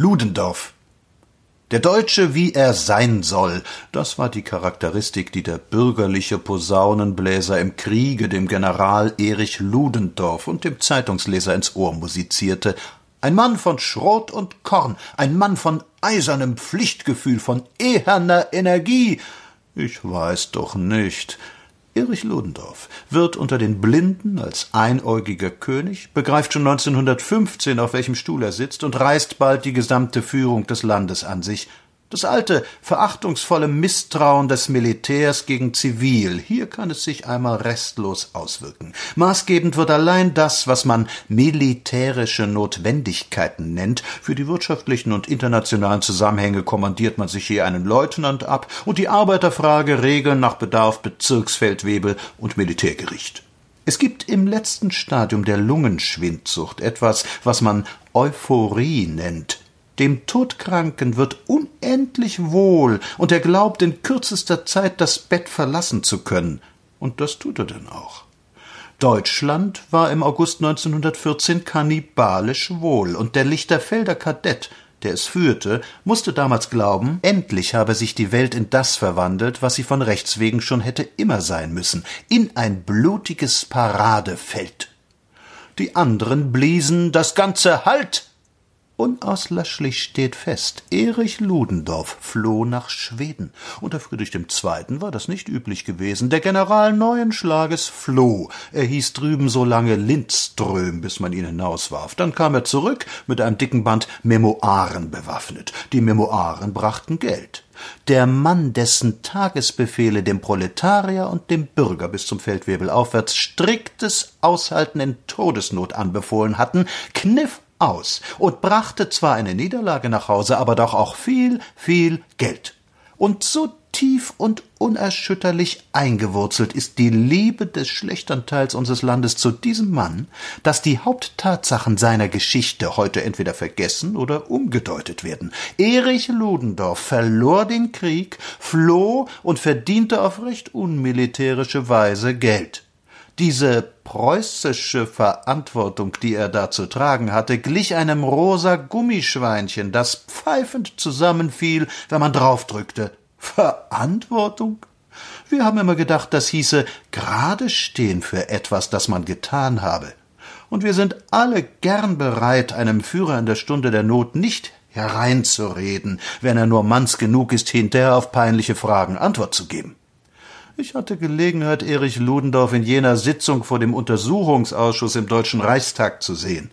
Ludendorff. Der Deutsche, wie er sein soll, das war die Charakteristik, die der bürgerliche Posaunenbläser im Kriege dem General Erich Ludendorff und dem Zeitungsleser ins Ohr musizierte. Ein Mann von Schrot und Korn, ein Mann von eisernem Pflichtgefühl, von eherner Energie. Ich weiß doch nicht. Erich Ludendorff wird unter den Blinden als einäugiger König, begreift schon 1915, auf welchem Stuhl er sitzt und reißt bald die gesamte Führung des Landes an sich, das alte, verachtungsvolle Misstrauen des Militärs gegen Zivil, hier kann es sich einmal restlos auswirken. Maßgebend wird allein das, was man militärische Notwendigkeiten nennt. Für die wirtschaftlichen und internationalen Zusammenhänge kommandiert man sich hier einen Leutnant ab und die Arbeiterfrage regeln nach Bedarf Bezirksfeldwebel und Militärgericht. Es gibt im letzten Stadium der Lungenschwindsucht etwas, was man Euphorie nennt. Dem Todkranken wird unendlich wohl, und er glaubt in kürzester Zeit das Bett verlassen zu können. Und das tut er denn auch. Deutschland war im August 1914 kannibalisch wohl, und der Lichterfelder Kadett, der es führte, musste damals glauben, endlich habe sich die Welt in das verwandelt, was sie von Rechts wegen schon hätte immer sein müssen, in ein blutiges Paradefeld. Die anderen bliesen das ganze Halt Unauslöschlich steht fest, Erich Ludendorff floh nach Schweden. Unter Friedrich II. war das nicht üblich gewesen. Der General neuen Schlages floh. Er hieß drüben so lange Lindström, bis man ihn hinauswarf. Dann kam er zurück mit einem dicken Band Memoiren bewaffnet. Die Memoiren brachten Geld. Der Mann, dessen Tagesbefehle dem Proletarier und dem Bürger bis zum Feldwebel aufwärts striktes Aushalten in Todesnot anbefohlen hatten, kniff aus und brachte zwar eine Niederlage nach Hause, aber doch auch viel, viel Geld. Und so tief und unerschütterlich eingewurzelt ist die Liebe des schlechtern Teils unseres Landes zu diesem Mann, dass die Haupttatsachen seiner Geschichte heute entweder vergessen oder umgedeutet werden. Erich Ludendorff verlor den Krieg, floh und verdiente auf recht unmilitärische Weise Geld. Diese preußische Verantwortung, die er da zu tragen hatte, glich einem rosa Gummischweinchen, das pfeifend zusammenfiel, wenn man draufdrückte. Verantwortung? Wir haben immer gedacht, das hieße gerade stehen für etwas, das man getan habe. Und wir sind alle gern bereit, einem Führer in der Stunde der Not nicht hereinzureden, wenn er nur manns genug ist, hinterher auf peinliche Fragen Antwort zu geben. Ich hatte Gelegenheit, Erich Ludendorff in jener Sitzung vor dem Untersuchungsausschuss im Deutschen Reichstag zu sehen.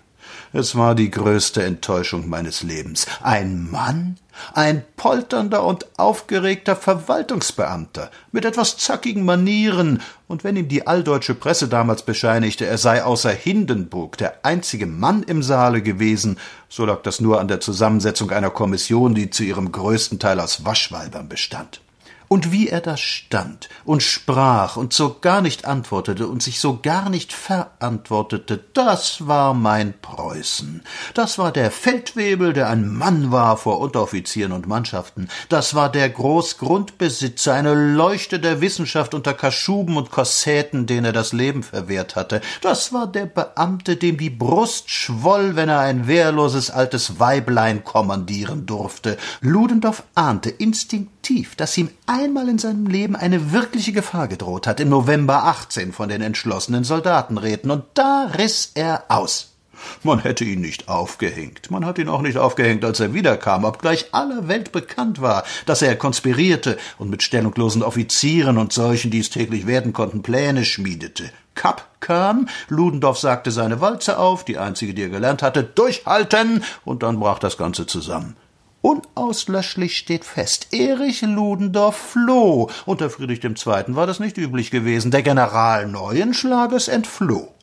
Es war die größte Enttäuschung meines Lebens. Ein Mann, ein polternder und aufgeregter Verwaltungsbeamter mit etwas zackigen Manieren, und wenn ihm die alldeutsche Presse damals bescheinigte, er sei außer Hindenburg der einzige Mann im Saale gewesen, so lag das nur an der Zusammensetzung einer Kommission, die zu ihrem größten Teil aus Waschweibern bestand. Und wie er da stand und sprach und so gar nicht antwortete und sich so gar nicht verantwortete, das war mein Preußen. Das war der Feldwebel, der ein Mann war vor Unteroffizieren und Mannschaften. Das war der Großgrundbesitzer, eine Leuchte der Wissenschaft unter Kaschuben und Korsäten, denen er das Leben verwehrt hatte. Das war der Beamte, dem die Brust schwoll, wenn er ein wehrloses altes Weiblein kommandieren durfte. Ludendorff ahnte instinktiv, dass ihm einmal in seinem Leben eine wirkliche Gefahr gedroht hat, im November 18 von den entschlossenen Soldatenräten, und da riss er aus. Man hätte ihn nicht aufgehängt. Man hat ihn auch nicht aufgehängt, als er wiederkam, obgleich aller Welt bekannt war, dass er konspirierte und mit stellunglosen Offizieren und solchen, die es täglich werden konnten, Pläne schmiedete. Kapp kam, Ludendorff sagte seine Walze auf, die einzige, die er gelernt hatte, durchhalten, und dann brach das Ganze zusammen. Unauslöschlich steht fest, Erich Ludendorff floh. Unter Friedrich II. war das nicht üblich gewesen. Der General Neuenschlages entfloh.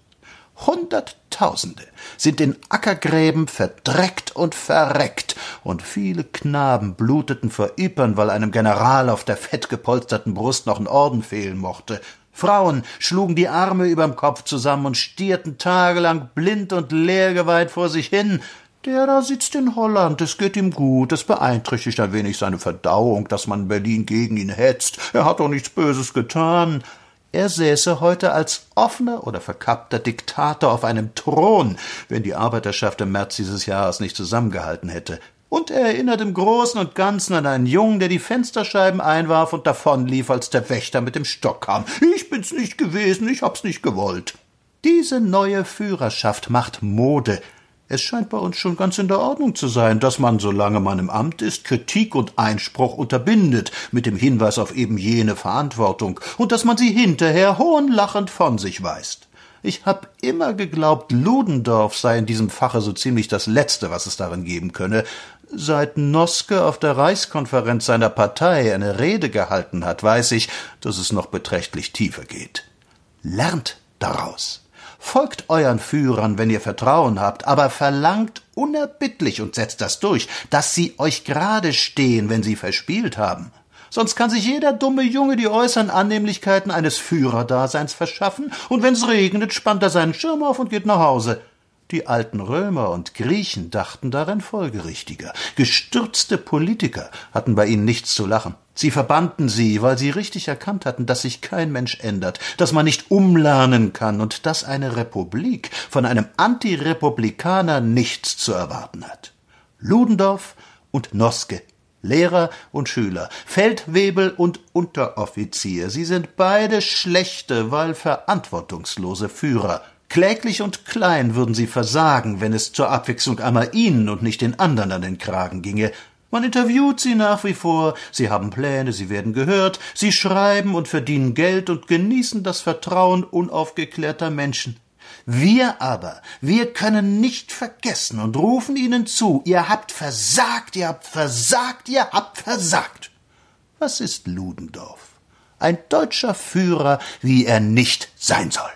Hunderttausende sind in Ackergräben verdreckt und verreckt, und viele Knaben bluteten vor Ypern, weil einem General auf der fettgepolsterten Brust noch ein Orden fehlen mochte. Frauen schlugen die Arme überm Kopf zusammen und stierten tagelang blind und leergeweiht vor sich hin, der da sitzt in Holland, es geht ihm gut, es beeinträchtigt ein wenig seine Verdauung, dass man in Berlin gegen ihn hetzt. Er hat doch nichts Böses getan. Er säße heute als offener oder verkappter Diktator auf einem Thron, wenn die Arbeiterschaft im März dieses Jahres nicht zusammengehalten hätte. und er erinnert im Großen und Ganzen an einen Jungen, der die Fensterscheiben einwarf und davonlief, als der Wächter mit dem Stock kam. Ich bin's nicht gewesen, ich hab's nicht gewollt. Diese neue Führerschaft macht Mode. Es scheint bei uns schon ganz in der Ordnung zu sein, dass man, solange man im Amt ist, Kritik und Einspruch unterbindet, mit dem Hinweis auf eben jene Verantwortung, und dass man sie hinterher hohnlachend von sich weist. Ich hab immer geglaubt, Ludendorff sei in diesem Fache so ziemlich das Letzte, was es darin geben könne. Seit Noske auf der Reichskonferenz seiner Partei eine Rede gehalten hat, weiß ich, dass es noch beträchtlich tiefer geht. Lernt daraus. Folgt euren Führern, wenn ihr Vertrauen habt, aber verlangt unerbittlich und setzt das durch, dass sie euch gerade stehen, wenn sie verspielt haben. Sonst kann sich jeder dumme Junge die äußeren Annehmlichkeiten eines Führerdaseins verschaffen, und wenn's regnet, spannt er seinen Schirm auf und geht nach Hause. Die alten Römer und Griechen dachten darin folgerichtiger. Gestürzte Politiker hatten bei ihnen nichts zu lachen. Sie verbannten sie, weil sie richtig erkannt hatten, dass sich kein Mensch ändert, dass man nicht umlernen kann und dass eine Republik von einem Antirepublikaner nichts zu erwarten hat. Ludendorff und Noske Lehrer und Schüler, Feldwebel und Unteroffizier, sie sind beide schlechte, weil verantwortungslose Führer. Kläglich und klein würden sie versagen, wenn es zur Abwechslung einmal ihnen und nicht den anderen an den Kragen ginge. Man interviewt sie nach wie vor, sie haben Pläne, sie werden gehört, sie schreiben und verdienen Geld und genießen das Vertrauen unaufgeklärter Menschen. Wir aber, wir können nicht vergessen und rufen ihnen zu, ihr habt versagt, ihr habt versagt, ihr habt versagt. Was ist Ludendorff? Ein deutscher Führer, wie er nicht sein soll.